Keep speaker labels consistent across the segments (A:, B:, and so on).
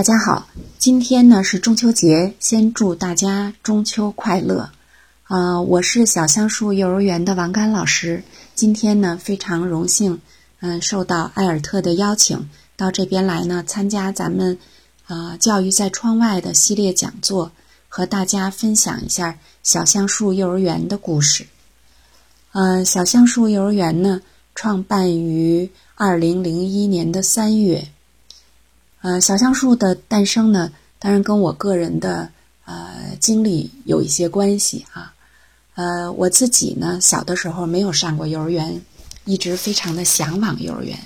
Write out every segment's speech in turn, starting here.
A: 大家好，今天呢是中秋节，先祝大家中秋快乐。啊，我是小橡树幼儿园的王甘老师。今天呢非常荣幸，嗯，受到艾尔特的邀请到这边来呢，参加咱们啊教育在窗外的系列讲座，和大家分享一下小橡树幼儿园的故事。嗯，小橡树幼儿园呢创办于二零零一年的三月。呃，小橡树的诞生呢，当然跟我个人的呃经历有一些关系啊。呃，我自己呢，小的时候没有上过幼儿园，一直非常的向往幼儿园，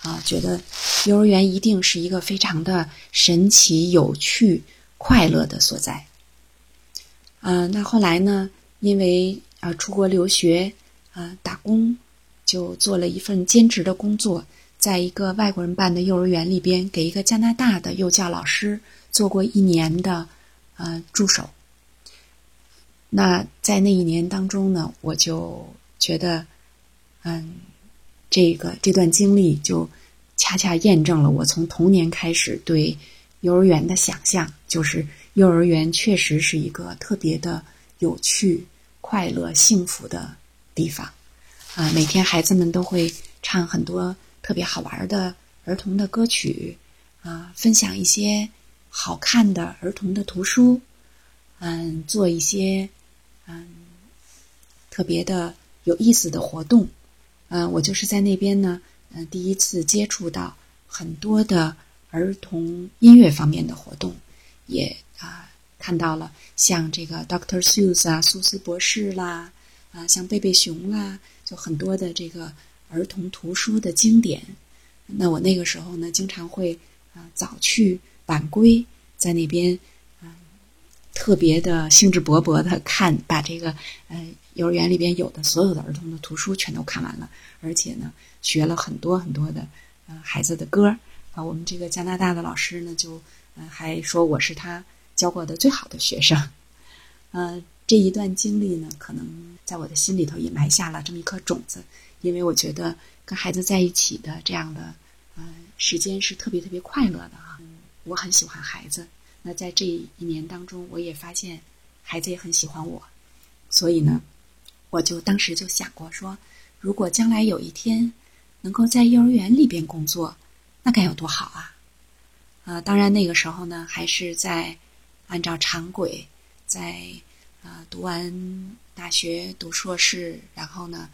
A: 啊，觉得幼儿园一定是一个非常的神奇、有趣、快乐的所在。啊，那后来呢，因为啊出国留学啊打工，就做了一份兼职的工作。在一个外国人办的幼儿园里边，给一个加拿大的幼教老师做过一年的呃助手。那在那一年当中呢，我就觉得，嗯，这个这段经历就恰恰验证了我从童年开始对幼儿园的想象，就是幼儿园确实是一个特别的有趣、快乐、幸福的地方啊！每天孩子们都会唱很多。特别好玩的儿童的歌曲，啊，分享一些好看的儿童的图书，嗯，做一些嗯特别的有意思的活动，嗯，我就是在那边呢，嗯，第一次接触到很多的儿童音乐方面的活动，也啊看到了像这个 Doctor Seuss 啊，苏斯博士啦，啊，像贝贝熊啦，就很多的这个。儿童图书的经典，那我那个时候呢，经常会啊早去晚归，在那边啊特别的兴致勃勃的看，把这个呃幼儿园里边有的所有的儿童的图书全都看完了，而且呢学了很多很多的呃孩子的歌啊。我们这个加拿大的老师呢，就呃还说我是他教过的最好的学生。呃，这一段经历呢，可能在我的心里头也埋下了这么一颗种子。因为我觉得跟孩子在一起的这样的呃时间是特别特别快乐的啊，我很喜欢孩子。那在这一年当中，我也发现孩子也很喜欢我，所以呢，我就当时就想过说，如果将来有一天能够在幼儿园里边工作，那该有多好啊！啊，当然那个时候呢，还是在按照常轨，在啊读完大学读硕士，然后呢。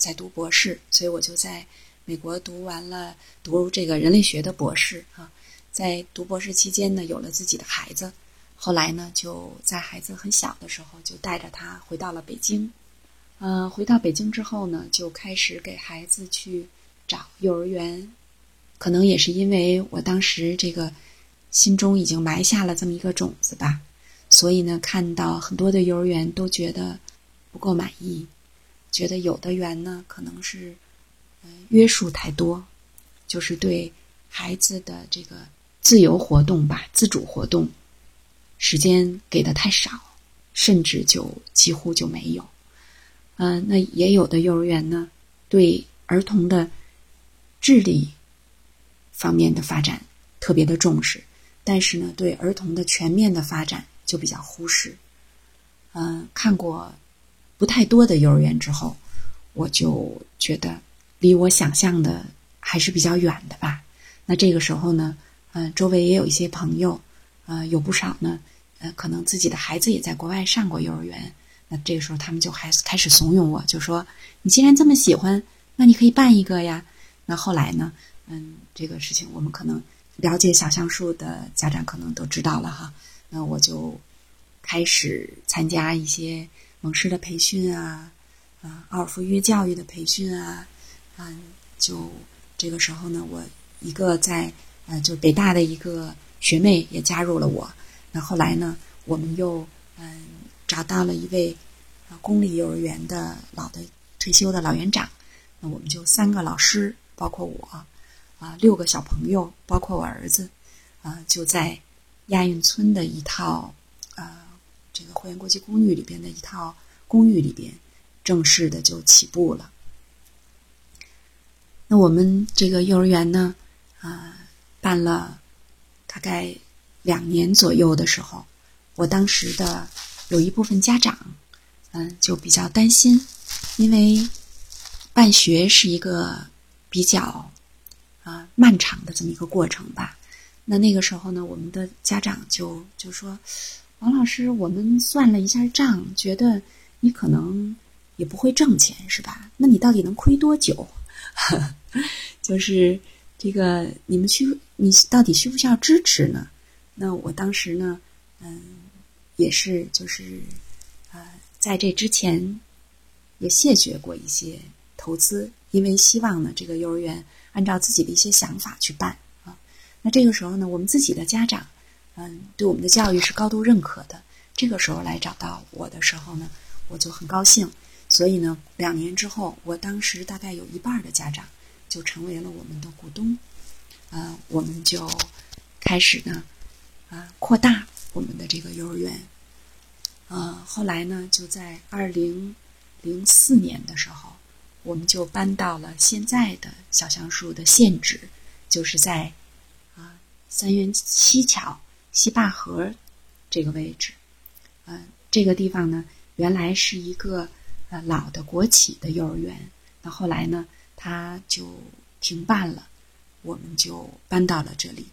A: 在读博士，所以我就在美国读完了读这个人类学的博士啊。在读博士期间呢，有了自己的孩子，后来呢，就在孩子很小的时候，就带着他回到了北京。嗯，回到北京之后呢，就开始给孩子去找幼儿园。可能也是因为我当时这个心中已经埋下了这么一个种子吧，所以呢，看到很多的幼儿园都觉得不够满意。觉得有的园呢，可能是，约束太多，就是对孩子的这个自由活动吧，自主活动时间给的太少，甚至就几乎就没有。嗯，那也有的幼儿园呢，对儿童的智力方面的发展特别的重视，但是呢，对儿童的全面的发展就比较忽视。嗯，看过。不太多的幼儿园之后，我就觉得离我想象的还是比较远的吧。那这个时候呢，嗯，周围也有一些朋友，呃，有不少呢，呃，可能自己的孩子也在国外上过幼儿园。那这个时候他们就还开始怂恿我，就说：“你既然这么喜欢，那你可以办一个呀。”那后来呢，嗯，这个事情我们可能了解小橡树的家长可能都知道了哈。那我就开始参加一些。蒙氏的培训啊，啊，奥尔夫约教育的培训啊，嗯，就这个时候呢，我一个在呃，就北大的一个学妹也加入了我。那后来呢，我们又嗯找到了一位公立幼儿园的老的退休的老园长。那我们就三个老师，包括我啊，六个小朋友，包括我儿子啊，就在亚运村的一套啊。这个汇源国际公寓里边的一套公寓里边，正式的就起步了。那我们这个幼儿园呢，啊，办了大概两年左右的时候，我当时的有一部分家长，嗯，就比较担心，因为办学是一个比较啊漫长的这么一个过程吧。那那个时候呢，我们的家长就就说：“王老师，我们算了一下账，觉得你可能也不会挣钱，是吧？那你到底能亏多久？就是这个，你们需你到底需不需要支持呢？那我当时呢，嗯，也是就是呃，在这之前也谢绝过一些投资，因为希望呢，这个幼儿园按照自己的一些想法去办啊。”那这个时候呢，我们自己的家长，嗯，对我们的教育是高度认可的。这个时候来找到我的时候呢，我就很高兴。所以呢，两年之后，我当时大概有一半的家长就成为了我们的股东。呃，我们就开始呢，啊，扩大我们的这个幼儿园。呃，后来呢，就在二零零四年的时候，我们就搬到了现在的小橡树的现址，就是在啊。三元西桥西坝河这个位置，呃，这个地方呢，原来是一个呃老的国企的幼儿园，那后来呢，它就停办了，我们就搬到了这里，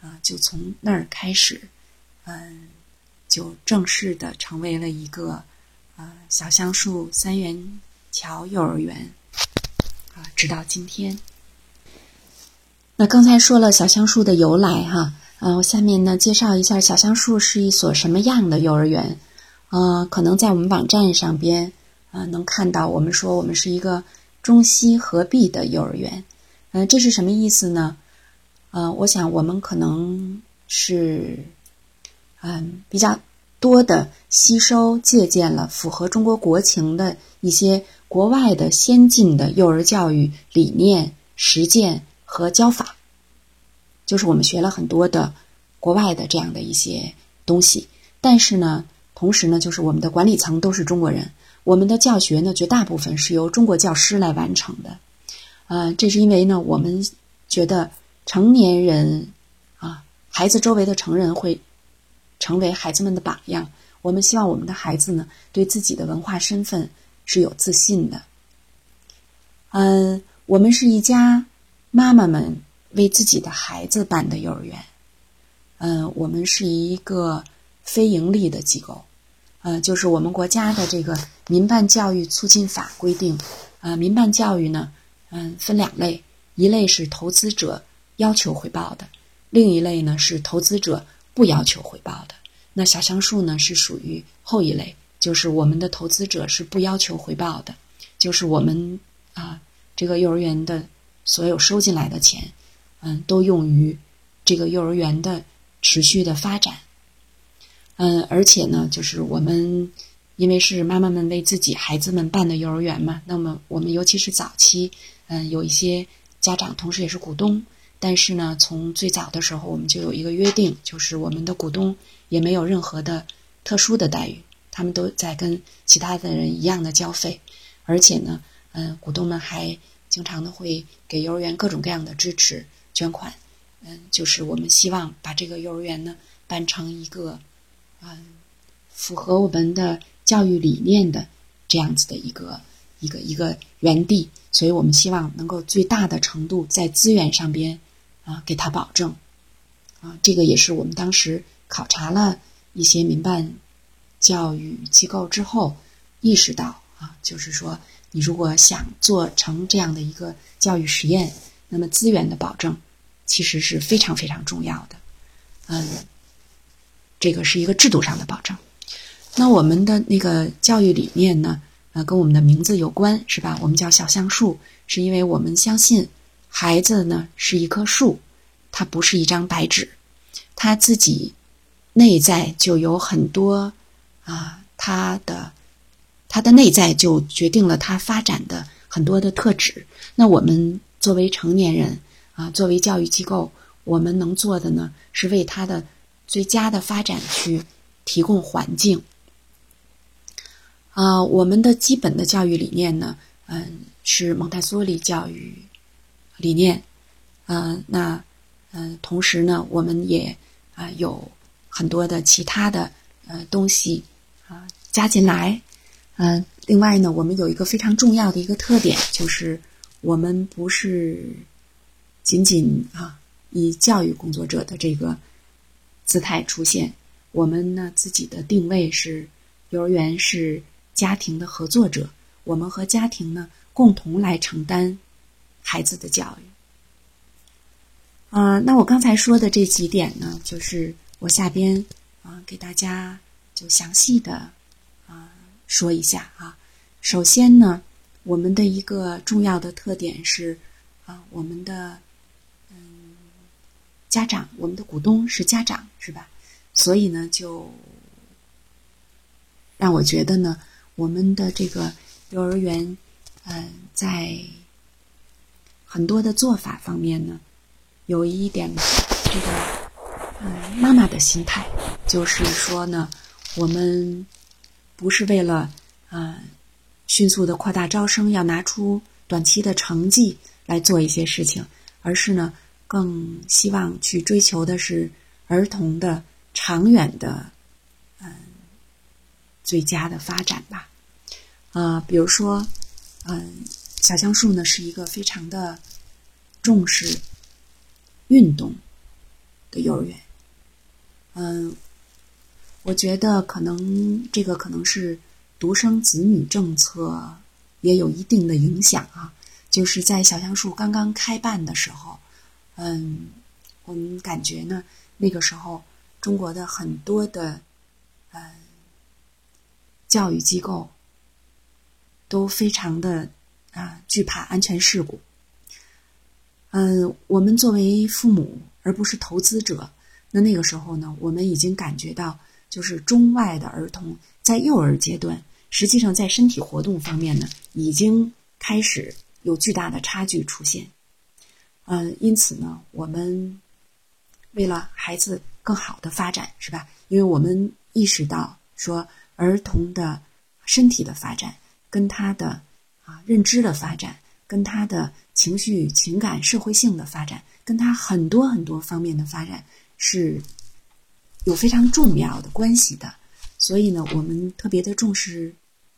A: 啊，就从那儿开始，嗯，就正式的成为了一个呃小橡树三元桥幼儿园，啊，直到今天。那刚才说了小橡树的由来哈，呃，我下面呢介绍一下小橡树是一所什么样的幼儿园，呃，可能在我们网站上边，呃，能看到我们说我们是一个中西合璧的幼儿园，嗯，这是什么意思呢？呃，我想我们可能是，嗯，比较多的吸收借鉴了符合中国国情的一些国外的先进的幼儿教育理念实践。和教法，就是我们学了很多的国外的这样的一些东西，但是呢，同时呢，就是我们的管理层都是中国人，我们的教学呢，绝大部分是由中国教师来完成的。呃，这是因为呢，我们觉得成年人啊，孩子周围的成人会成为孩子们的榜样。我们希望我们的孩子呢，对自己的文化身份是有自信的。嗯，我们是一家。妈妈们为自己的孩子办的幼儿园，嗯，我们是一个非盈利的机构，呃，就是我们国家的这个民办教育促进法规定，呃，民办教育呢，嗯，分两类，一类是投资者要求回报的，另一类呢是投资者不要求回报的。那小橡树呢是属于后一类，就是我们的投资者是不要求回报的，就是我们啊这个幼儿园的。所有收进来的钱，嗯，都用于这个幼儿园的持续的发展。嗯，而且呢，就是我们因为是妈妈们为自己孩子们办的幼儿园嘛，那么我们尤其是早期，嗯，有一些家长同时也是股东。但是呢，从最早的时候，我们就有一个约定，就是我们的股东也没有任何的特殊的待遇，他们都在跟其他的人一样的交费，而且呢，嗯，股东们还。经常的会给幼儿园各种各样的支持捐款，嗯，就是我们希望把这个幼儿园呢办成一个，嗯，符合我们的教育理念的这样子的一个一个一个园地，所以我们希望能够最大的程度在资源上边啊给他保证，啊，这个也是我们当时考察了一些民办教育机构之后意识到啊，就是说。你如果想做成这样的一个教育实验，那么资源的保证其实是非常非常重要的。嗯，这个是一个制度上的保证。那我们的那个教育理念呢？呃，跟我们的名字有关，是吧？我们叫小橡树，是因为我们相信孩子呢是一棵树，它不是一张白纸，他自己内在就有很多啊，他的。他的内在就决定了他发展的很多的特质。那我们作为成年人啊，作为教育机构，我们能做的呢，是为他的最佳的发展去提供环境。啊，我们的基本的教育理念呢，嗯，是蒙台梭利教育理念。嗯，那嗯，同时呢，我们也啊有很多的其他的呃东西啊加进来。嗯，另外呢，我们有一个非常重要的一个特点，就是我们不是仅仅啊以教育工作者的这个姿态出现，我们呢自己的定位是幼儿园是家庭的合作者，我们和家庭呢共同来承担孩子的教育。啊，那我刚才说的这几点呢，就是我下边啊给大家就详细的啊说一下啊。首先呢，我们的一个重要的特点是啊，我们的家长，我们的股东是家长，是吧？所以呢，就让我觉得呢，我们的这个幼儿园嗯，在很多的做法方面呢。有一点，这个嗯，妈妈的心态就是说呢，我们不是为了嗯迅速的扩大招生，要拿出短期的成绩来做一些事情，而是呢，更希望去追求的是儿童的长远的嗯最佳的发展吧。啊，比如说，嗯，小橡树呢是一个非常的重视。运动的幼儿园，嗯，我觉得可能这个可能是独生子女政策也有一定的影响啊。就是在小橡树刚刚开办的时候，嗯，我们感觉呢，那个时候中国的很多的嗯教育机构都非常的啊惧怕安全事故。嗯，我们作为父母而不是投资者，那那个时候呢，我们已经感觉到，就是中外的儿童在幼儿阶段，实际上在身体活动方面呢，已经开始有巨大的差距出现。嗯，因此呢，我们为了孩子更好的发展，是吧？因为我们意识到说，儿童的身体的发展跟他的啊认知的发展跟他的。情绪、情感、社会性的发展，跟他很多很多方面的发展是有非常重要的关系的。所以呢，我们特别的重视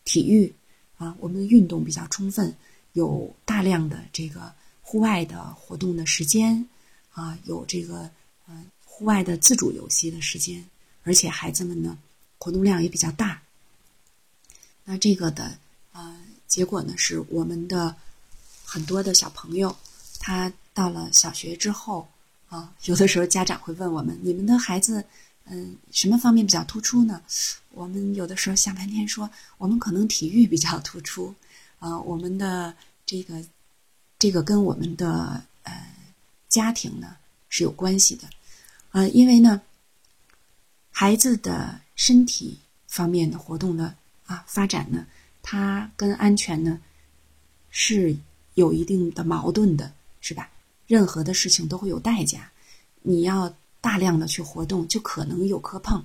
A: 体育啊，我们运动比较充分，有大量的这个户外的活动的时间啊，有这个嗯户外的自主游戏的时间，而且孩子们呢活动量也比较大。那这个的呃结果呢，是我们的。很多的小朋友，他到了小学之后啊，有的时候家长会问我们：“你们的孩子，嗯，什么方面比较突出呢？”我们有的时候想半天说，我们可能体育比较突出，啊，我们的这个这个跟我们的呃家庭呢是有关系的，啊，因为呢，孩子的身体方面的活动的啊发展呢，它跟安全呢是。有一定的矛盾的是吧？任何的事情都会有代价，你要大量的去活动，就可能有磕碰。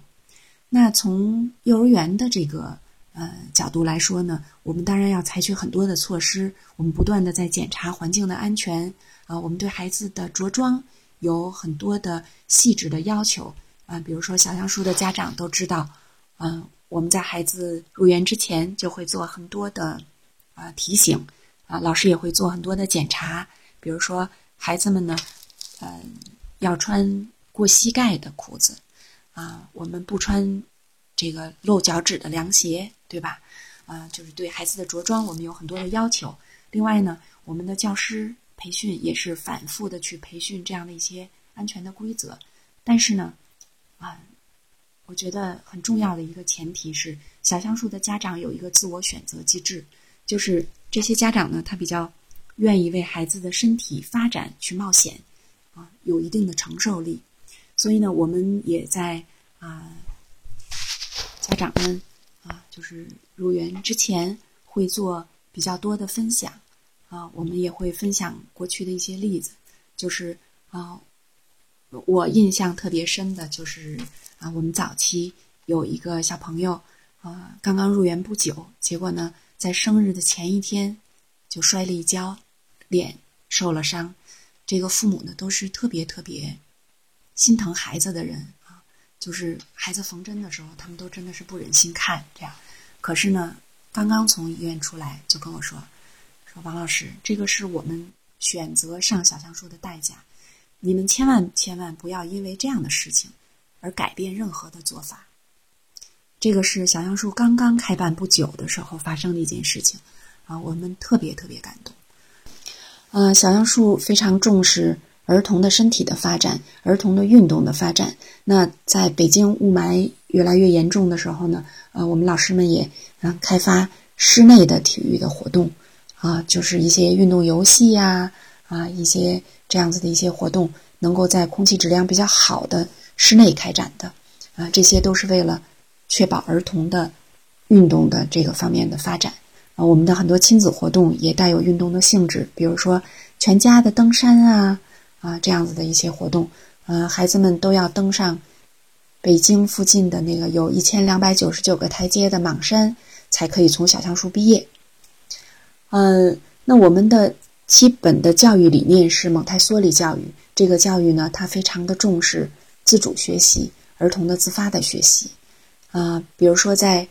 A: 那从幼儿园的这个呃角度来说呢，我们当然要采取很多的措施，我们不断的在检查环境的安全啊，我们对孩子的着装有很多的细致的要求啊，比如说小橡树的家长都知道，嗯，我们在孩子入园之前就会做很多的啊提醒。啊，老师也会做很多的检查，比如说孩子们呢，嗯，要穿过膝盖的裤子，啊，我们不穿这个露脚趾的凉鞋，对吧？啊，就是对孩子的着装，我们有很多的要求。另外呢，我们的教师培训也是反复的去培训这样的一些安全的规则。但是呢，啊，我觉得很重要的一个前提是，小橡树的家长有一个自我选择机制，就是。这些家长呢，他比较愿意为孩子的身体发展去冒险，啊，有一定的承受力。所以呢，我们也在啊，家长们啊，就是入园之前会做比较多的分享啊，我们也会分享过去的一些例子。就是啊，我印象特别深的就是啊，我们早期有一个小朋友啊，刚刚入园不久，结果呢。在生日的前一天，就摔了一跤，脸受了伤。这个父母呢都是特别特别心疼孩子的人，就是孩子缝针的时候，他们都真的是不忍心看这样。可是呢，刚刚从医院出来就跟我说，说王老师，这个是我们选择上小橡树的代价，你们千万千万不要因为这样的事情而改变任何的做法。这个是小橡树刚刚开办不久的时候发生的一件事情，啊，我们特别特别感动。呃，小橡树非常重视儿童的身体的发展，儿童的运动的发展。那在北京雾霾越来越严重的时候呢，呃，我们老师们也啊开发室内的体育的活动，啊，就是一些运动游戏呀，啊，一些这样子的一些活动，能够在空气质量比较好的室内开展的，啊，这些都是为了。确保儿童的运动的这个方面的发展啊，我们的很多亲子活动也带有运动的性质，比如说全家的登山啊啊这样子的一些活动，呃，孩子们都要登上北京附近的那个有一千两百九十九个台阶的莽山，才可以从小橡树毕业。嗯，那我们的基本的教育理念是蒙台梭利教育，这个教育呢，它非常的重视自主学习，儿童的自发的学习。啊，比如说在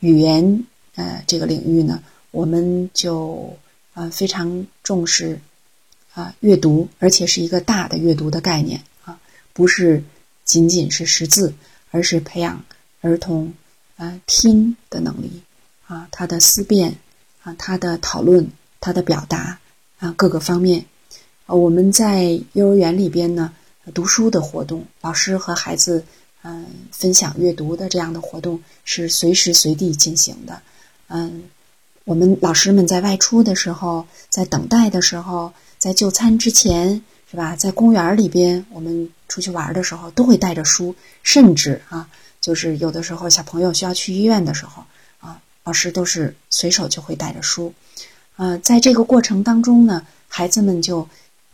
A: 语言呃这个领域呢，我们就啊非常重视啊阅读，而且是一个大的阅读的概念啊，不是仅仅是识字，而是培养儿童啊听的能力啊，他的思辨啊，他的讨论，他的表达啊各个方面。啊，我们在幼儿园里边呢，读书的活动，老师和孩子。嗯，分享阅读的这样的活动是随时随地进行的。嗯，我们老师们在外出的时候，在等待的时候，在就餐之前，是吧？在公园里边，我们出去玩的时候，都会带着书。甚至啊，就是有的时候小朋友需要去医院的时候，啊，老师都是随手就会带着书。呃，在这个过程当中呢，孩子们就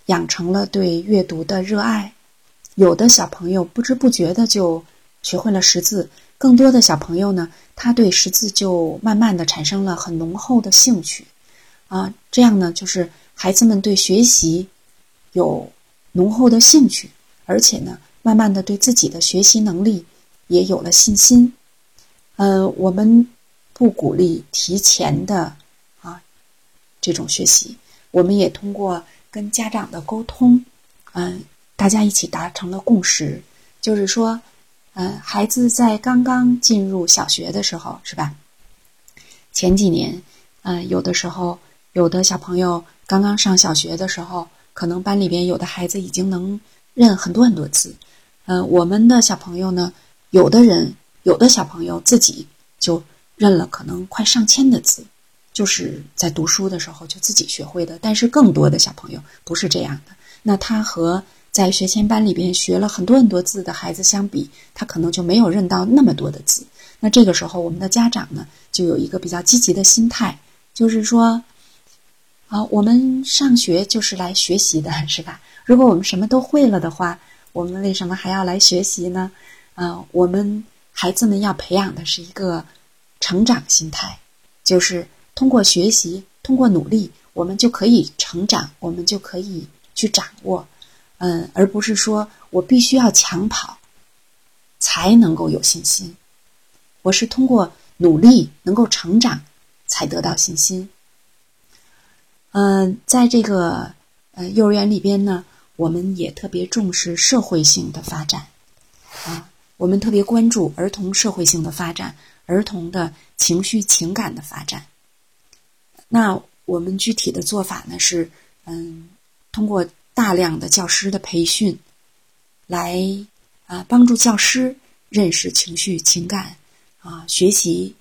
A: 养成了对阅读的热爱。有的小朋友不知不觉的就学会了识字，更多的小朋友呢，他对识字就慢慢的产生了很浓厚的兴趣，啊，这样呢，就是孩子们对学习有浓厚的兴趣，而且呢，慢慢的对自己的学习能力也有了信心。嗯，我们不鼓励提前的啊这种学习，我们也通过跟家长的沟通，嗯。大家一起达成了共识，就是说，嗯，孩子在刚刚进入小学的时候，是吧？前几年，嗯，有的时候，有的小朋友刚刚上小学的时候，可能班里边有的孩子已经能认很多很多字，嗯，我们的小朋友呢，有的人，有的小朋友自己就认了可能快上千的字，就是在读书的时候就自己学会的。但是更多的小朋友不是这样的，那他和在学前班里边学了很多很多字的孩子相比，他可能就没有认到那么多的字。那这个时候，我们的家长呢，就有一个比较积极的心态，就是说，啊，我们上学就是来学习的，是吧？如果我们什么都会了的话，我们为什么还要来学习呢？啊，我们孩子们要培养的是一个成长心态，就是通过学习，通过努力，我们就可以成长，我们就可以去掌握。嗯，而不是说我必须要抢跑，才能够有信心。我是通过努力能够成长，才得到信心。嗯，在这个呃幼儿园里边呢，我们也特别重视社会性的发展啊，我们特别关注儿童社会性的发展，儿童的情绪情感的发展。那我们具体的做法呢是，嗯，通过。大量的教师的培训，来啊帮助教师认识情绪情感啊，学习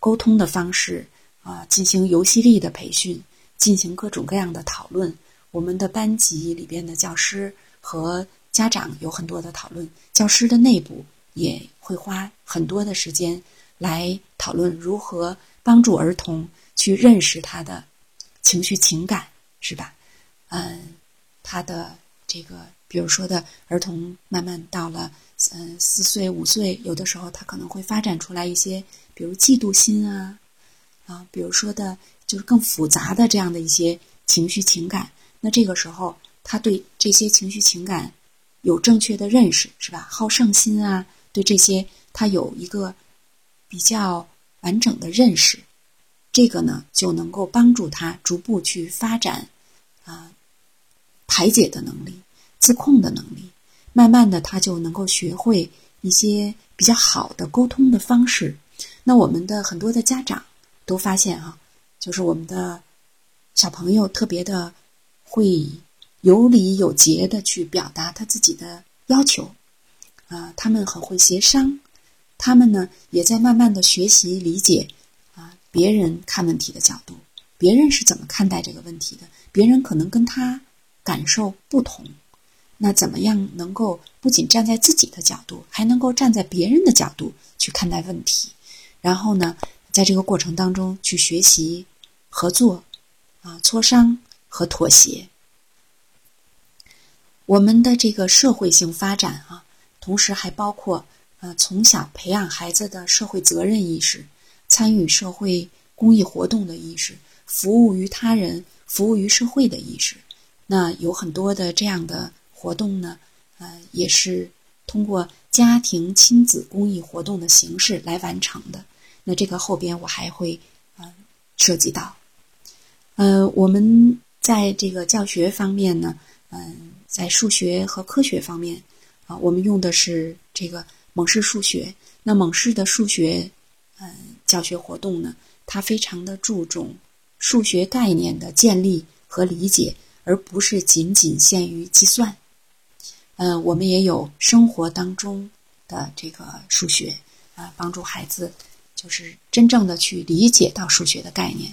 A: 沟通的方式啊，进行游戏力的培训，进行各种各样的讨论。我们的班级里边的教师和家长有很多的讨论，教师的内部也会花很多的时间来讨论如何帮助儿童去认识他的情绪情感，是吧？嗯。他的这个，比如说的儿童，慢慢到了嗯四岁五岁，有的时候他可能会发展出来一些，比如嫉妒心啊，啊，比如说的，就是更复杂的这样的一些情绪情感。那这个时候，他对这些情绪情感有正确的认识，是吧？好胜心啊，对这些他有一个比较完整的认识，这个呢就能够帮助他逐步去发展啊排解的能力、自控的能力。慢慢的，他就能够学会一些比较好的沟通的方式。那我们的很多的家长都发现啊，就是我们的小朋友特别的会有理有节的去表达他自己的要求，啊，他们很会协商，他们呢也在慢慢的学习理解啊别人看问题的角度，别人是怎么看待这个问题的，别人可能跟他感受不同。那怎么样能够不仅站在自己的角度，还能够站在别人的角度去看待问题？然后呢，在这个过程当中去学习合作、啊磋商和妥协。我们的这个社会性发展啊，同时还包括呃从小培养孩子的社会责任意识、参与社会公益活动的意识、服务于他人、服务于社会的意识。那有很多的这样的。活动呢，呃，也是通过家庭亲子公益活动的形式来完成的。那这个后边我还会呃涉及到，呃，我们在这个教学方面呢，嗯，在数学和科学方面啊，我们用的是这个蒙氏数学。那蒙氏的数学嗯教学活动呢，它非常的注重数学概念的建立和理解，而不是仅仅限于计算。嗯，我们也有生活当中的这个数学啊，帮助孩子就是真正的去理解到数学的概念。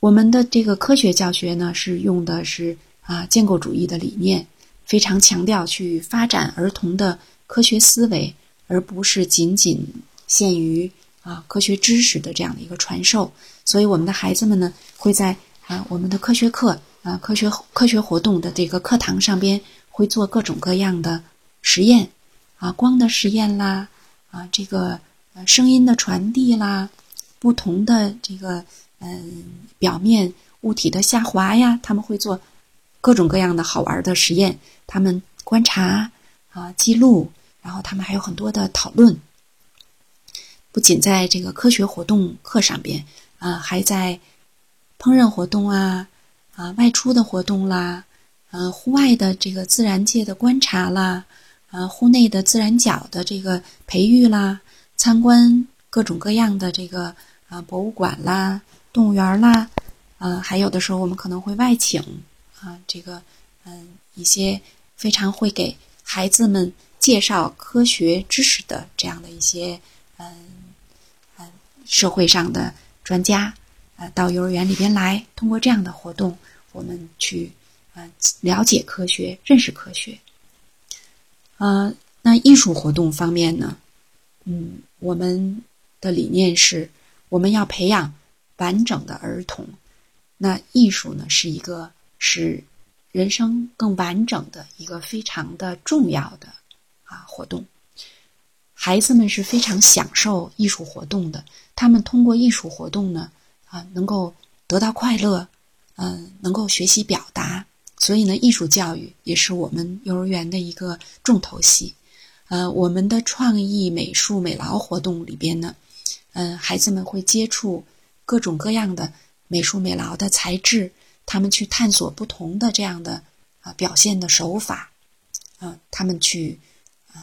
A: 我们的这个科学教学呢，是用的是啊建构主义的理念，非常强调去发展儿童的科学思维，而不是仅仅限于啊科学知识的这样的一个传授。所以，我们的孩子们呢，会在啊我们的科学课。啊，科学科学活动的这个课堂上边会做各种各样的实验，啊，光的实验啦，啊，这个声音的传递啦，不同的这个嗯表面物体的下滑呀，他们会做各种各样的好玩的实验，他们观察啊记录，然后他们还有很多的讨论，不仅在这个科学活动课上边啊，还在烹饪活动啊。啊，外出的活动啦，呃，户外的这个自然界的观察啦，呃，户内的自然角的这个培育啦，参观各种各样的这个啊博物馆啦、动物园啦，呃，还有的时候我们可能会外请啊，这个嗯一些非常会给孩子们介绍科学知识的这样的一些嗯嗯社会上的专家。呃，到幼儿园里边来，通过这样的活动，我们去呃了解科学，认识科学。呃，那艺术活动方面呢，嗯，我们的理念是，我们要培养完整的儿童。那艺术呢，是一个使人生更完整的一个非常的重要的啊活动。孩子们是非常享受艺术活动的，他们通过艺术活动呢。啊，能够得到快乐，嗯，能够学习表达，所以呢，艺术教育也是我们幼儿园的一个重头戏。呃，我们的创意美术美劳活动里边呢，嗯，孩子们会接触各种各样的美术美劳的材质，他们去探索不同的这样的啊表现的手法，啊，他们去嗯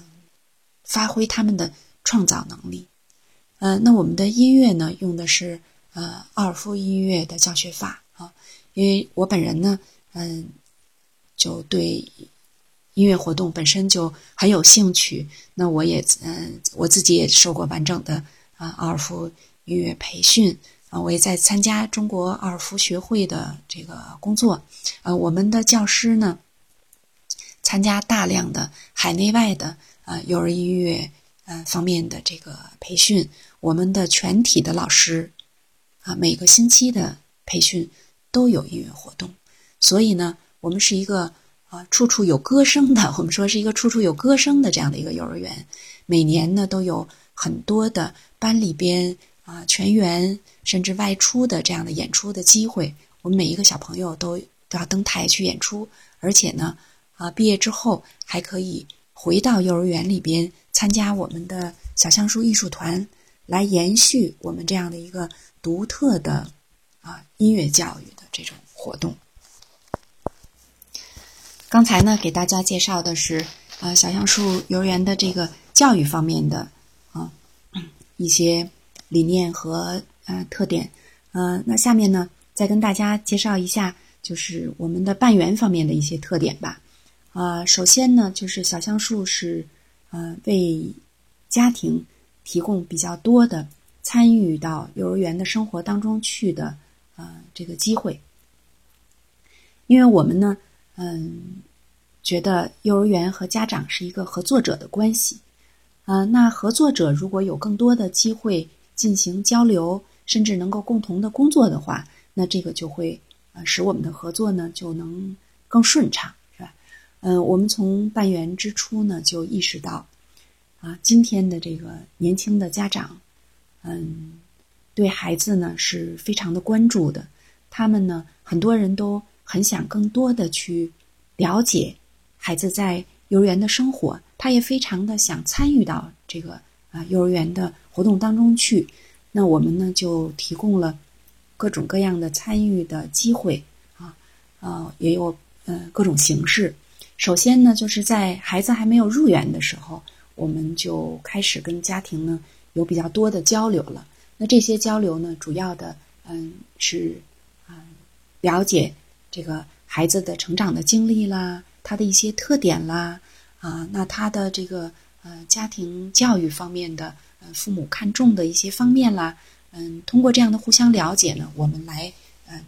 A: 发挥他们的创造能力。嗯，那我们的音乐呢，用的是。呃，奥尔夫音乐的教学法啊，因为我本人呢，嗯，就对音乐活动本身就很有兴趣。那我也嗯，我自己也受过完整的啊奥尔夫音乐培训啊，我也在参加中国奥尔夫学会的这个工作。呃，我们的教师呢，参加大量的海内外的啊幼儿音乐呃方面的这个培训。我们的全体的老师。啊，每个星期的培训都有音乐活动，所以呢，我们是一个啊处处有歌声的，我们说是一个处处有歌声的这样的一个幼儿园。每年呢，都有很多的班里边啊全员甚至外出的这样的演出的机会，我们每一个小朋友都都要登台去演出，而且呢，啊，毕业之后还可以回到幼儿园里边参加我们的小橡树艺术团，来延续我们这样的一个独特的啊音乐教育的这种活动。刚才呢，给大家介绍的是啊小橡树幼儿园的这个教育方面的啊一些理念和呃特点。呃，那下面呢，再跟大家介绍一下，就是我们的办园方面的一些特点吧。啊，首先呢，就是小橡树是呃为家庭提供比较多的参与到幼儿园的生活当中去的呃这个机会，因为我们呢。嗯，觉得幼儿园和家长是一个合作者的关系，啊，那合作者如果有更多的机会进行交流，甚至能够共同的工作的话，那这个就会呃使我们的合作呢就能更顺畅，是吧？嗯，我们从办园之初呢就意识到，啊，今天的这个年轻的家长，嗯，对孩子呢是非常的关注的，他们呢很多人都。很想更多的去了解孩子在幼儿园的生活，他也非常的想参与到这个啊幼儿园的活动当中去。那我们呢就提供了各种各样的参与的机会啊，呃，也有呃各种形式。首先呢，就是在孩子还没有入园的时候，我们就开始跟家庭呢有比较多的交流了。那这些交流呢，主要的嗯是啊了解。这个孩子的成长的经历啦，他的一些特点啦，啊，那他的这个呃家庭教育方面的呃父母看重的一些方面啦，嗯，通过这样的互相了解呢，我们来嗯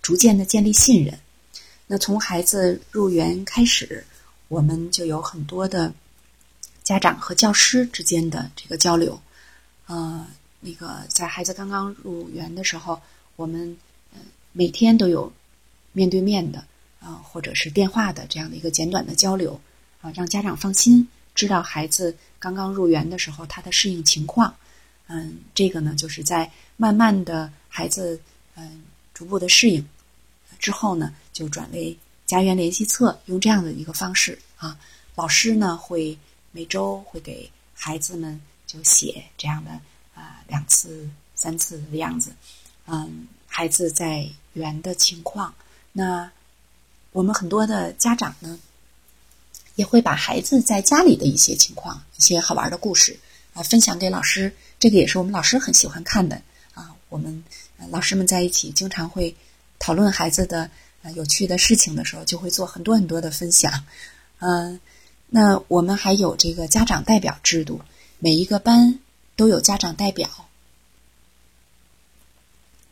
A: 逐渐的建立信任。那从孩子入园开始，我们就有很多的家长和教师之间的这个交流。呃，那个在孩子刚刚入园的时候，我们嗯每天都有。面对面的啊，或者是电话的这样的一个简短的交流啊，让家长放心，知道孩子刚刚入园的时候他的适应情况。嗯，这个呢，就是在慢慢的孩子嗯逐步的适应之后呢，就转为家园联系册，用这样的一个方式啊，老师呢会每周会给孩子们就写这样的啊两次、三次的样子，嗯，孩子在园的情况。那我们很多的家长呢，也会把孩子在家里的一些情况、一些好玩的故事啊分享给老师。这个也是我们老师很喜欢看的啊。我们老师们在一起经常会讨论孩子的有趣的事情的时候，就会做很多很多的分享。嗯，那我们还有这个家长代表制度，每一个班都有家长代表。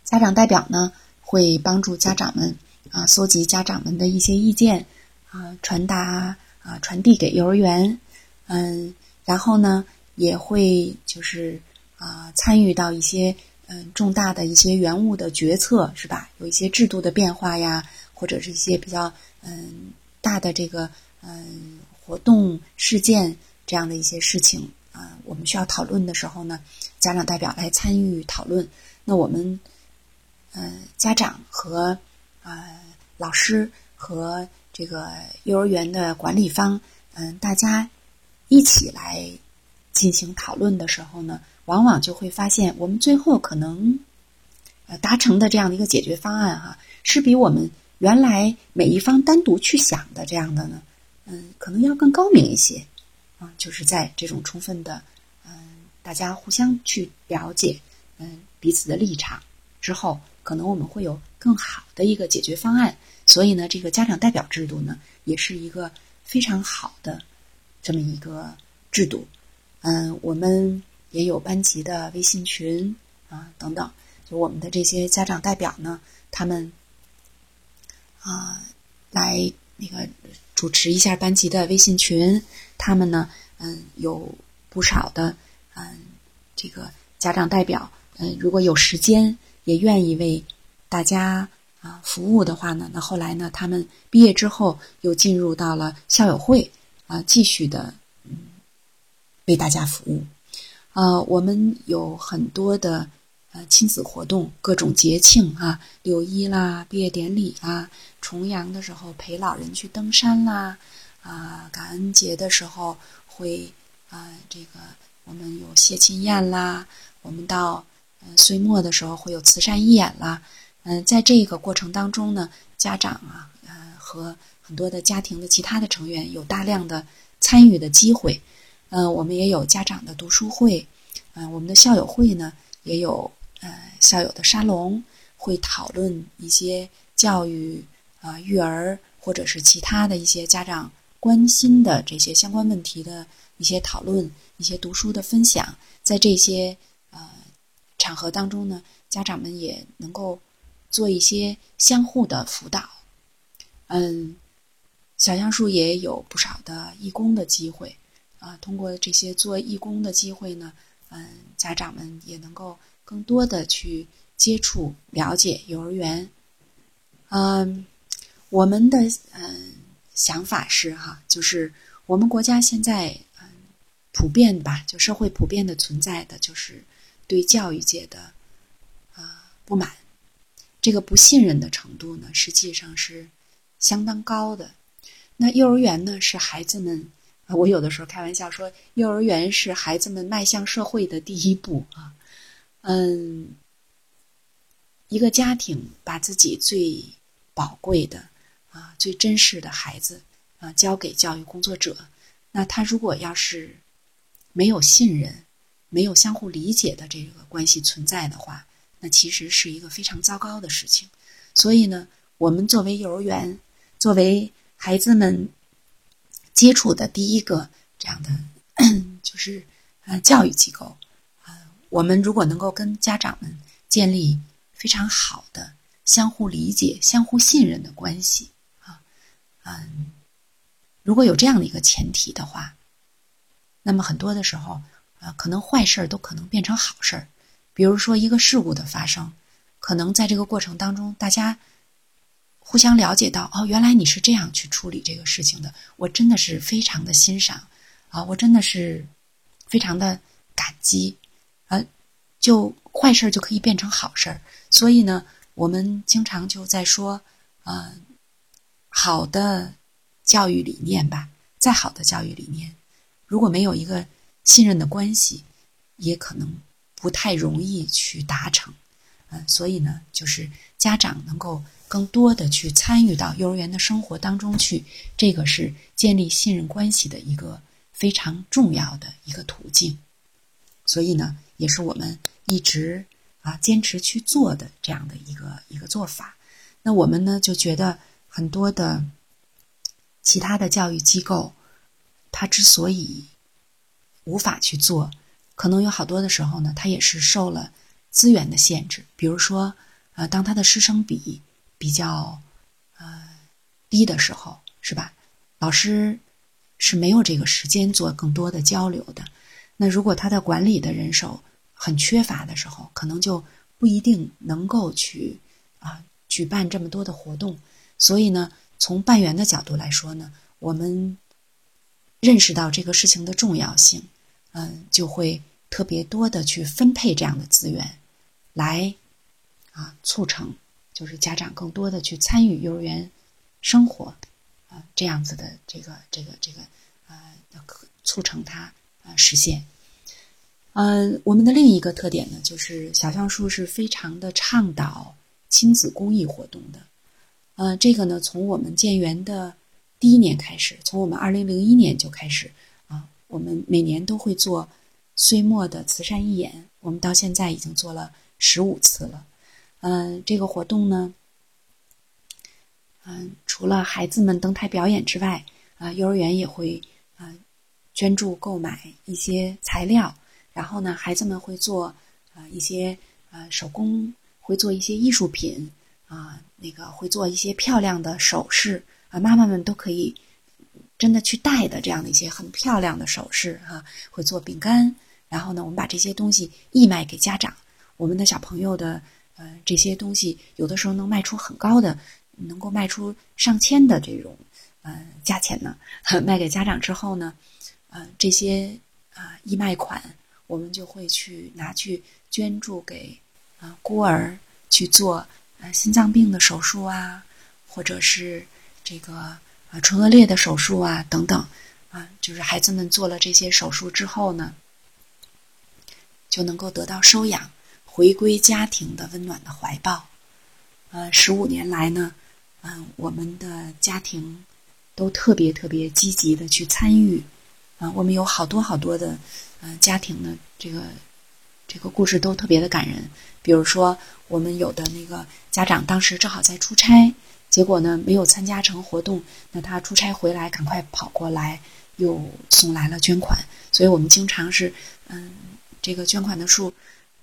A: 家长代表呢，会帮助家长们。啊，搜集家长们的一些意见，啊，传达啊，传递给幼儿园，嗯，然后呢，也会就是啊，参与到一些嗯重大的一些原物的决策，是吧？有一些制度的变化呀，或者是一些比较嗯大的这个嗯活动事件这样的一些事情啊，我们需要讨论的时候呢，家长代表来参与讨论。那我们嗯家长和啊。老师和这个幼儿园的管理方，嗯，大家一起来进行讨论的时候呢，往往就会发现，我们最后可能呃达成的这样的一个解决方案哈，是比我们原来每一方单独去想的这样的呢，嗯，可能要更高明一些啊。就是在这种充分的嗯，大家互相去了解嗯彼此的立场之后。可能我们会有更好的一个解决方案，所以呢，这个家长代表制度呢，也是一个非常好的这么一个制度。嗯，我们也有班级的微信群啊等等，就我们的这些家长代表呢，他们啊来那个主持一下班级的微信群，他们呢，嗯，有不少的嗯这个家长代表，嗯，如果有时间。也愿意为大家啊服务的话呢，那后来呢，他们毕业之后又进入到了校友会啊，继续的嗯为大家服务。呃，我们有很多的呃亲子活动，各种节庆啊，六一啦、毕业典礼啊，重阳的时候陪老人去登山啦，啊，感恩节的时候会啊这个我们有谢亲宴啦，我们到嗯岁末的时候会有慈善义演啦，嗯，在这个过程当中呢，家长啊，呃和很多的家庭的其他的成员有大量的参与的机会，嗯，我们也有家长的读书会。嗯，我们的校友会呢也有呃校友的沙龙，会讨论一些教育啊育儿或者是其他的一些家长关心的这些相关问题的一些讨论，一些读书的分享。在这些呃场合当中呢，家长们也能够做一些相互的辅导。嗯，小橡树也有不少的义工的机会啊，通过这些做义工的机会呢。嗯，家长们也能够更多的去接触、了解幼儿园。嗯，我们的嗯想法是哈，就是我们国家现在嗯普遍吧，就社会普遍的存在的就是对教育界的啊不满，这个不信任的程度呢，实际上是相当高的。那幼儿园呢，是孩子们。我有的时候开玩笑说，幼儿园是孩子们迈向社会的第一步啊。嗯，一个家庭把自己最宝贵的啊、最真实的孩子啊交给教育工作者，那他如果要是没有信任、没有相互理解的这个关系存在的话，那其实是一个非常糟糕的事情。所以呢，我们作为幼儿园，作为孩子们。接触的第一个这样的 就是呃教育机构啊，我们如果能够跟家长们建立非常好的相互理解、相互信任的关系啊，嗯，如果有这样的一个前提的话，那么很多的时候啊，可能坏事儿都可能变成好事儿。比如说一个事故的发生，可能在这个过程当中，大家。互相了解到哦，原来你是这样去处理这个事情的，我真的是非常的欣赏啊，我真的是非常的感激啊，就坏事就可以变成好事。所以呢，我们经常就在说啊，好的教育理念吧，再好的教育理念，如果没有一个信任的关系，也可能不太容易去达成。嗯，所以呢，就是家长能够。更多的去参与到幼儿园的生活当中去，这个是建立信任关系的一个非常重要的一个途径。所以呢，也是我们一直啊坚持去做的这样的一个一个做法。那我们呢就觉得很多的其他的教育机构，它之所以无法去做，可能有好多的时候呢，他也是受了资源的限制。比如说，呃，当他的师生比。比较呃低的时候，是吧？老师是没有这个时间做更多的交流的。那如果他的管理的人手很缺乏的时候，可能就不一定能够去啊举办这么多的活动。所以呢，从办园的角度来说呢，我们认识到这个事情的重要性，嗯，就会特别多的去分配这样的资源，来啊促成。就是家长更多的去参与幼儿园生活，啊，这样子的这个这个这个啊，促成它啊实现。嗯，我们的另一个特点呢，就是小橡树是非常的倡导亲子公益活动的。呃，这个呢，从我们建园的第一年开始，从我们二零零一年就开始，我们每年都会做岁末的慈善义演，我们到现在已经做了十五次了。嗯，这个活动呢，嗯，除了孩子们登台表演之外，啊，幼儿园也会啊捐助购买一些材料，然后呢，孩子们会做啊一些啊手工，会做一些艺术品啊，那个会做一些漂亮的首饰啊，妈妈们都可以真的去戴的这样的一些很漂亮的首饰哈，会做饼干，然后呢，我们把这些东西义卖给家长，我们的小朋友的。呃，这些东西有的时候能卖出很高的，能够卖出上千的这种呃价钱呢。卖给家长之后呢，呃，这些啊义卖款我们就会去拿去捐助给啊孤儿去做呃心脏病的手术啊，或者是这个啊唇腭裂的手术啊等等啊，就是孩子们做了这些手术之后呢，就能够得到收养，回归家庭的温暖的怀抱。呃，十五年来呢，嗯，我们的家庭都特别特别积极的去参与。啊，我们有好多好多的，呃，家庭的这个这个故事都特别的感人。比如说，我们有的那个家长当时正好在出差，结果呢没有参加成活动，那他出差回来赶快跑过来，又送来了捐款。所以我们经常是，嗯，这个捐款的数，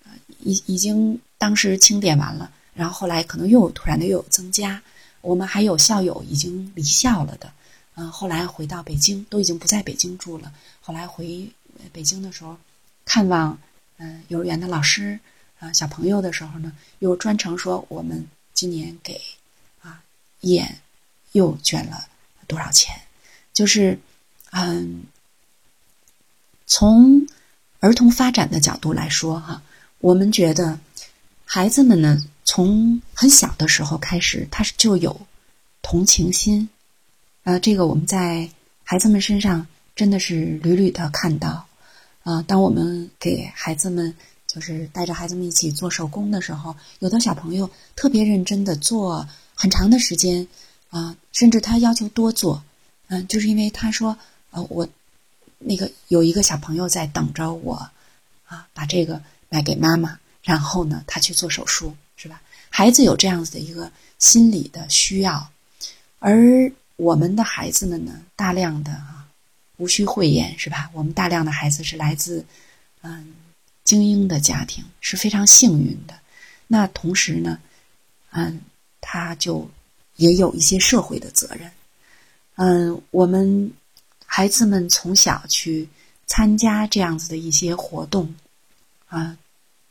A: 呃，已已经当时清点完了，然后后来可能又突然的又有增加。我们还有校友已经离校了的。嗯，后来回到北京，都已经不在北京住了。后来回北京的时候，看望嗯幼儿园的老师啊小朋友的时候呢，又专程说我们今年给眼又捐了多少钱？就是嗯，从儿童发展的角度来说哈，我们觉得孩子们呢，从很小的时候开始，他是就有同情心。呃，这个我们在孩子们身上真的是屡屡的看到。啊，当我们给孩子们就是带着孩子们一起做手工的时候，有的小朋友特别认真的做很长的时间，啊，甚至他要求多做，嗯，就是因为他说，呃，我那个有一个小朋友在等着我，啊，把这个买给妈妈，然后呢，他去做手术，是吧？孩子有这样子的一个心理的需要，而。我们的孩子们呢，大量的啊，无需讳言是吧？我们大量的孩子是来自嗯精英的家庭，是非常幸运的。那同时呢，嗯，他就也有一些社会的责任。嗯，我们孩子们从小去参加这样子的一些活动啊，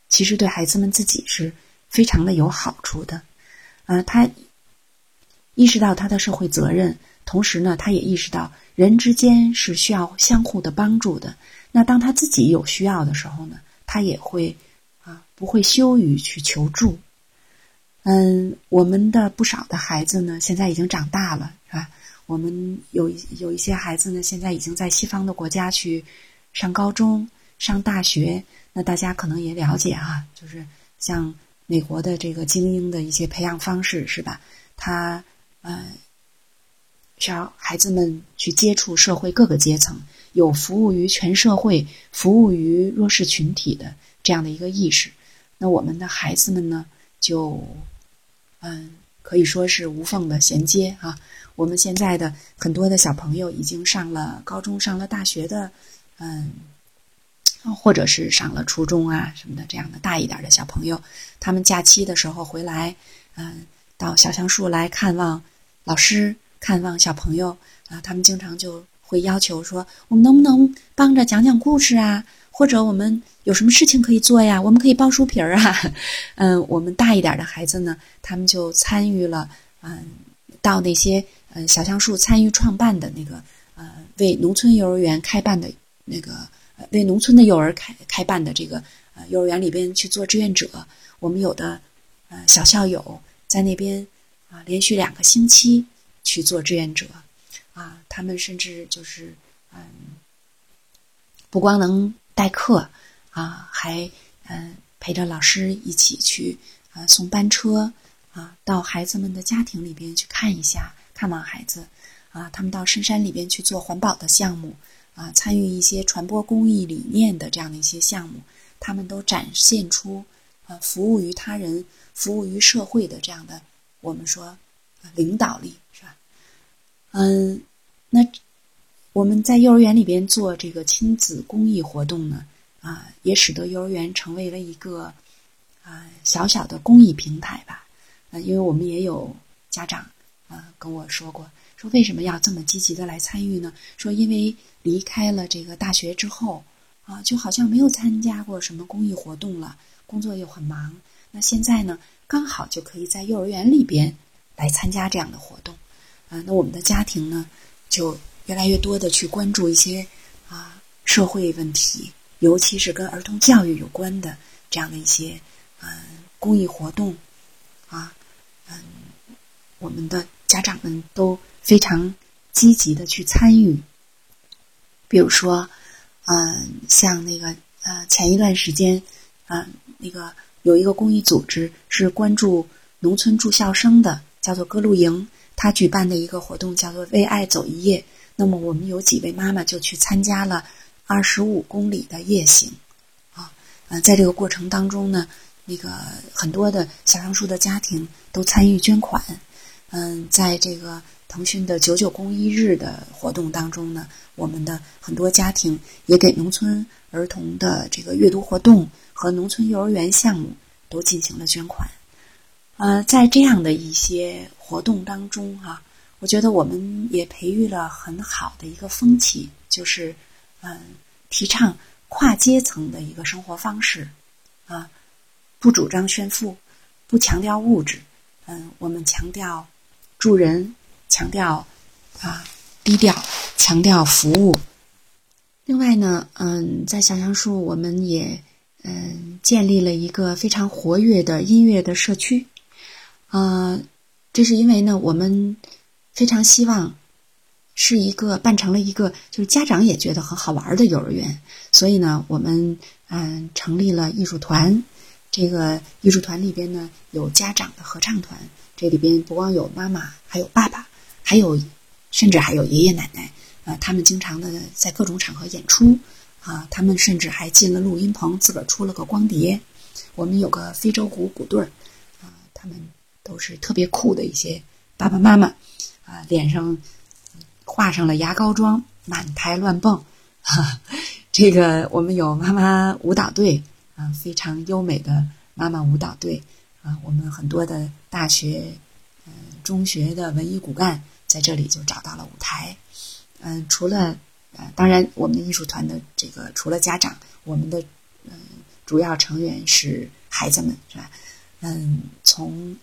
A: 其实对孩子们自己是非常的有好处的。啊，他。意识到他的社会责任，同时呢，他也意识到人之间是需要相互的帮助的。那当他自己有需要的时候呢，他也会啊不会羞于去求助。嗯，我们的不少的孩子呢，现在已经长大了，是吧？我们有有一些孩子呢，现在已经在西方的国家去上高中、上大学。那大家可能也了解啊，就是像美国的这个精英的一些培养方式，是吧？他。嗯，需要孩子们去接触社会各个阶层，有服务于全社会、服务于弱势群体的这样的一个意识。那我们的孩子们呢，就嗯，可以说是无缝的衔接啊。我们现在的很多的小朋友已经上了高中、上了大学的，嗯，或者是上了初中啊什么的这样的大一点的小朋友，他们假期的时候回来，嗯，到小橡树来看望。老师看望小朋友啊，他们经常就会要求说：“我们能不能帮着讲讲故事啊？或者我们有什么事情可以做呀？我们可以包书皮儿啊。”嗯，我们大一点的孩子呢，他们就参与了，嗯，到那些嗯小橡树参与创办的那个呃为农村幼儿园开办的那个为农村的幼儿开开办的这个呃幼儿园里边去做志愿者。我们有的呃小校友在那边。啊，连续两个星期去做志愿者，啊，他们甚至就是嗯，不光能代课，啊，还嗯陪着老师一起去啊送班车，啊，到孩子们的家庭里边去看一下，看望孩子，啊，他们到深山里边去做环保的项目，啊，参与一些传播公益理念的这样的一些项目，他们都展现出啊服务于他人、服务于社会的这样的。我们说，领导力是吧？嗯，那我们在幼儿园里边做这个亲子公益活动呢，啊，也使得幼儿园成为了一个啊小小的公益平台吧。啊，因为我们也有家长啊跟我说过，说为什么要这么积极的来参与呢？说因为离开了这个大学之后啊，就好像没有参加过什么公益活动了，工作又很忙。那现在呢？刚好就可以在幼儿园里边来参加这样的活动，啊，那我们的家庭呢，就越来越多的去关注一些啊社会问题，尤其是跟儿童教育有关的这样的一些嗯公益活动啊，嗯，我们的家长们都非常积极的去参与。比如说，嗯，像那个呃，前一段时间，嗯，那个有一个公益组织是关注农村住校生的，叫做“歌露营”，他举办的一个活动叫做“为爱走一夜”。那么我们有几位妈妈就去参加了二十五公里的夜行，啊，呃，在这个过程当中呢，那个很多的小杨树的家庭都参与捐款，嗯，在这个。腾讯的九九公益日的活动当中呢，我们的很多家庭也给农村儿童的这个阅读活动和农村幼儿园项目都进行了捐款。呃，在这样的一些活动当中哈，我觉得我们也培育了很好的一个风气，就是嗯，提倡跨阶层的一个生活方式啊，不主张炫富，不强调物质，嗯，我们强调助人。强调啊低调，强调服务。另外呢，嗯，在小杨树，我们也嗯建立了一个非常活跃的音乐的社区。啊，这是因为呢，我们非常希望是一个办成了一个就是家长也觉得很好玩的幼儿园。所以呢，我们嗯成立了艺术团。这个艺术团里边呢，有家长的合唱团，这里边不光有妈妈，还有爸爸。还有，甚至还有爷爷奶奶，呃，他们经常的在各种场合演出，啊，他们甚至还进了录音棚，自个儿出了个光碟。我们有个非洲鼓鼓队儿，啊，他们都是特别酷的一些爸爸妈妈，啊，脸上画上了牙膏妆，满台乱蹦。哈，这个我们有妈妈舞蹈队，啊，非常优美的妈妈舞蹈队，啊，我们很多的大学，嗯，中学的文艺骨干。在这里就找到了舞台，嗯，除了呃，当然我们的艺术团的这个除了家长，我们的嗯主要成员是孩子们，是吧？嗯，从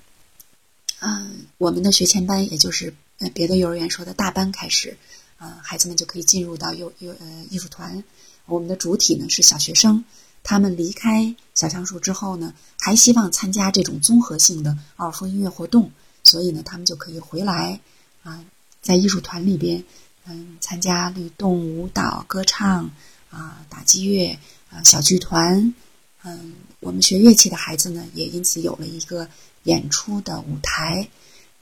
A: 嗯我们的学前班，也就是别的幼儿园说的大班开始，啊，孩子们就可以进入到幼幼呃艺术团。我们的主体呢是小学生，他们离开小橡树之后呢，还希望参加这种综合性的奥尔夫音乐活动，所以呢，他们就可以回来。啊，在艺术团里边，嗯，参加律动、舞蹈、歌唱，啊，打击乐，啊，小剧团，嗯，我们学乐器的孩子呢，也因此有了一个演出的舞台。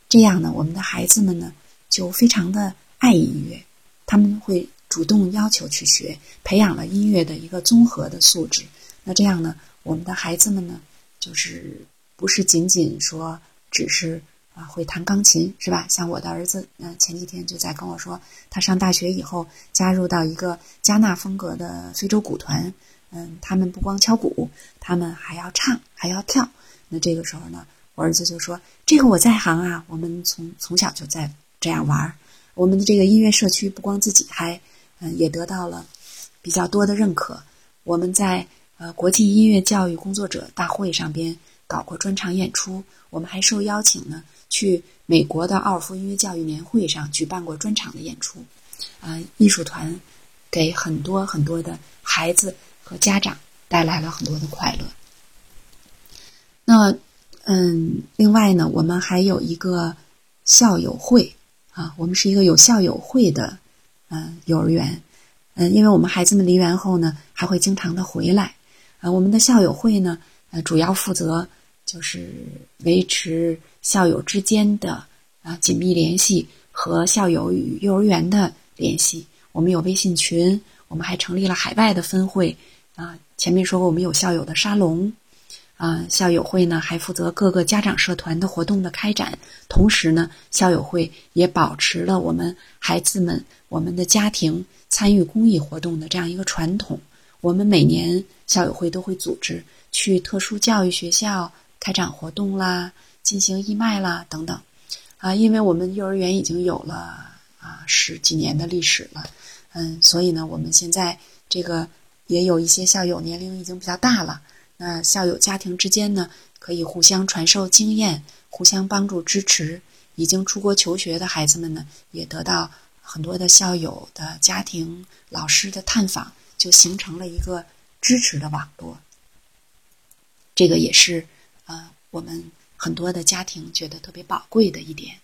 A: 这样呢，我们的孩子们呢，就非常的爱音乐，他们会主动要求去学，培养了音乐的一个综合的素质。那这样呢，我们的孩子们呢，就是不是仅仅说只是。啊，会弹钢琴是吧？像我的儿子，嗯，前几天就在跟我说，他上大学以后加入到一个加纳风格的非洲鼓团，嗯，他们不光敲鼓，他们还要唱，还要跳。那这个时候呢，我儿子就说：“这个我在行啊，我们从从小就在这样玩儿。我们的这个音乐社区不光自己嗨，嗯，也得到了比较多的认可。我们在呃国际音乐教育工作者大会上边搞过专场演出，我们还受邀请呢。”去美国的奥尔夫音乐教育年会上举办过专场的演出，啊，艺术团给很多很多的孩子和家长带来了很多的快乐。那，嗯，另外呢，我们还有一个校友会啊，我们是一个有校友会的嗯幼儿园，嗯，因为我们孩子们离园后呢，还会经常的回来，啊，我们的校友会呢，呃，主要负责就是维持。校友之间的啊紧密联系和校友与幼儿园的联系，我们有微信群，我们还成立了海外的分会啊。前面说过，我们有校友的沙龙啊。校友会呢还负责各个家长社团的活动的开展，同时呢，校友会也保持了我们孩子们、我们的家庭参与公益活动的这样一个传统。我们每年校友会都会组织去特殊教育学校开展活动啦。进行义卖啦，等等，啊，因为我们幼儿园已经有了啊十几年的历史了，嗯，所以呢，我们现在这个也有一些校友年龄已经比较大了，那校友家庭之间呢，可以互相传授经验，互相帮助支持。已经出国求学的孩子们呢，也得到很多的校友的家庭老师的探访，就形成了一个支持的网络。这个也是。呃，我们很多的家庭觉得特别宝贵的一点。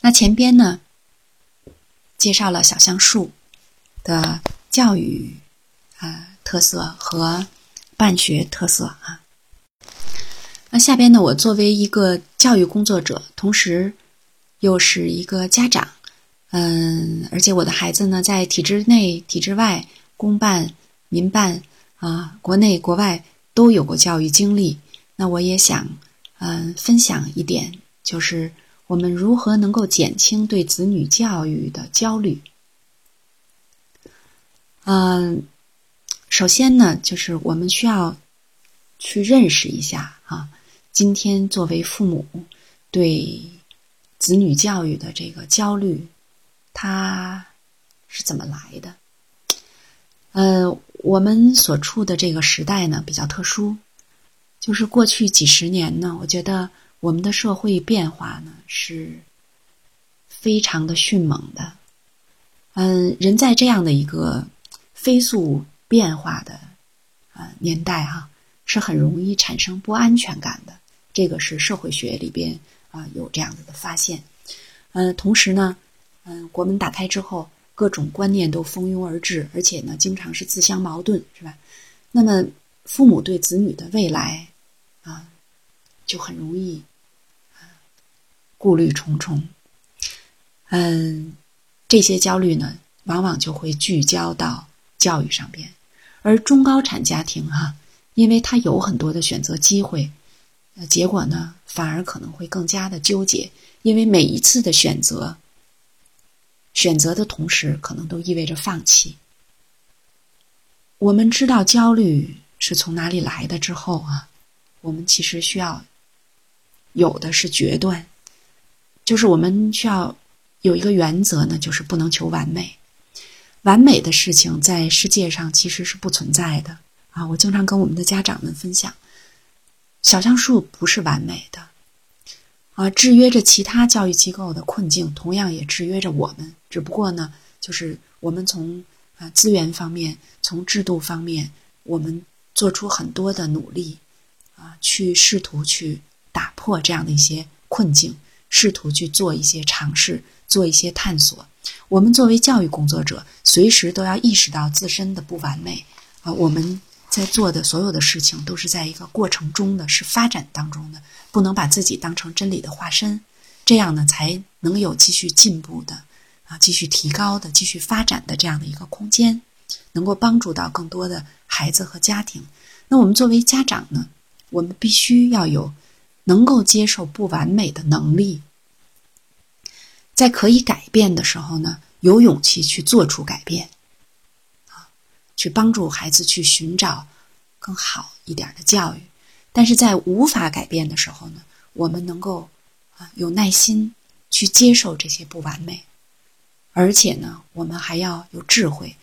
A: 那前边呢，介绍了小橡树的教育啊特色和办学特色啊。那下边呢，我作为一个教育工作者，同时又是一个家长，嗯，而且我的孩子呢，在体制内、体制外、公办、民办啊，国内国外都有过教育经历。那我也想，嗯，分享一点，就是我们如何能够减轻对子女教育的焦虑。嗯，首先呢，就是我们需要去认识一下啊。今天作为父母，对子女教育的这个焦虑，它是怎么来的？呃，我们所处的这个时代呢比较特殊，就是过去几十年呢，我觉得我们的社会变化呢是非常的迅猛的。嗯，人在这样的一个飞速变化的啊年代哈，是很容易产生不安全感的。这个是社会学里边啊有这样子的发现，嗯，同时呢，嗯，国门打开之后，各种观念都蜂拥而至，而且呢，经常是自相矛盾，是吧？那么，父母对子女的未来啊，就很容易顾虑重重，嗯，这些焦虑呢，往往就会聚焦到教育上边，而中高产家庭哈，因为他有很多的选择机会。呃结果呢，反而可能会更加的纠结，因为每一次的选择，选择的同时，可能都意味着放弃。我们知道焦虑是从哪里来的之后啊，我们其实需要有的是决断，就是我们需要有一个原则呢，就是不能求完美。完美的事情在世界上其实是不存在的啊！我经常跟我们的家长们分享。小橡树不是完美的，啊，制约着其他教育机构的困境，同样也制约着我们。只不过呢，就是我们从啊资源方面、从制度方面，我们做出很多的努力，啊，去试图去打破这样的一些困境，试图去做一些尝试，做一些探索。我们作为教育工作者，随时都要意识到自身的不完美，啊，我们。在做的所有的事情都是在一个过程中的，是发展当中的，不能把自己当成真理的化身，这样呢才能有继续进步的啊，继续提高的、继续发展的这样的一个空间，能够帮助到更多的孩子和家庭。那我们作为家长呢，我们必须要有能够接受不完美的能力，在可以改变的时候呢，有勇气去做出改变。啊去帮助孩子去寻找更好一点的教育，但是在无法改变的时候呢，我们能够啊有耐心去接受这些不完美，而且呢，我们还要有智慧，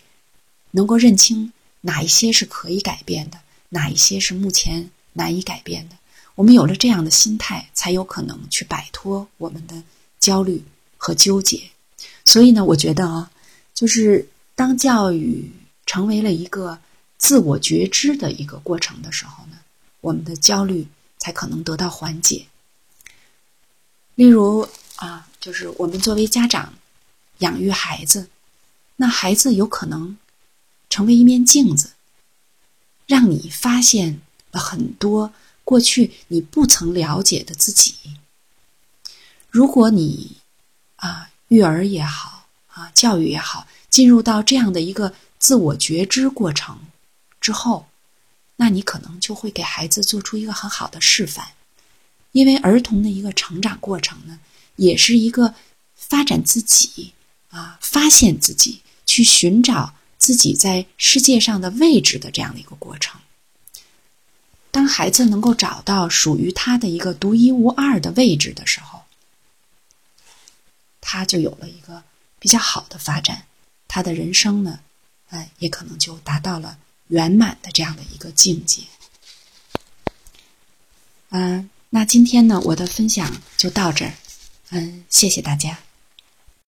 A: 能够认清哪一些是可以改变的，哪一些是目前难以改变的。我们有了这样的心态，才有可能去摆脱我们的焦虑和纠结。所以呢，我觉得啊，就是当教育。成为了一个自我觉知的一个过程的时候呢，我们的焦虑才可能得到缓解。例如啊，就是我们作为家长养育孩子，那孩子有可能成为一面镜子，让你发现了很多过去你不曾了解的自己。如果你啊，育儿也好啊，教育也好，进入到这样的一个。自我觉知过程之后，那你可能就会给孩子做出一个很好的示范，因为儿童的一个成长过程呢，也是一个发展自己啊，发现自己，去寻找自己在世界上的位置的这样的一个过程。当孩子能够找到属于他的一个独一无二的位置的时候，他就有了一个比较好的发展，他的人生呢。哎，也可能就达到了圆满的这样的一个境界。嗯，那今天呢，我的分享就到这儿。嗯，谢谢大家。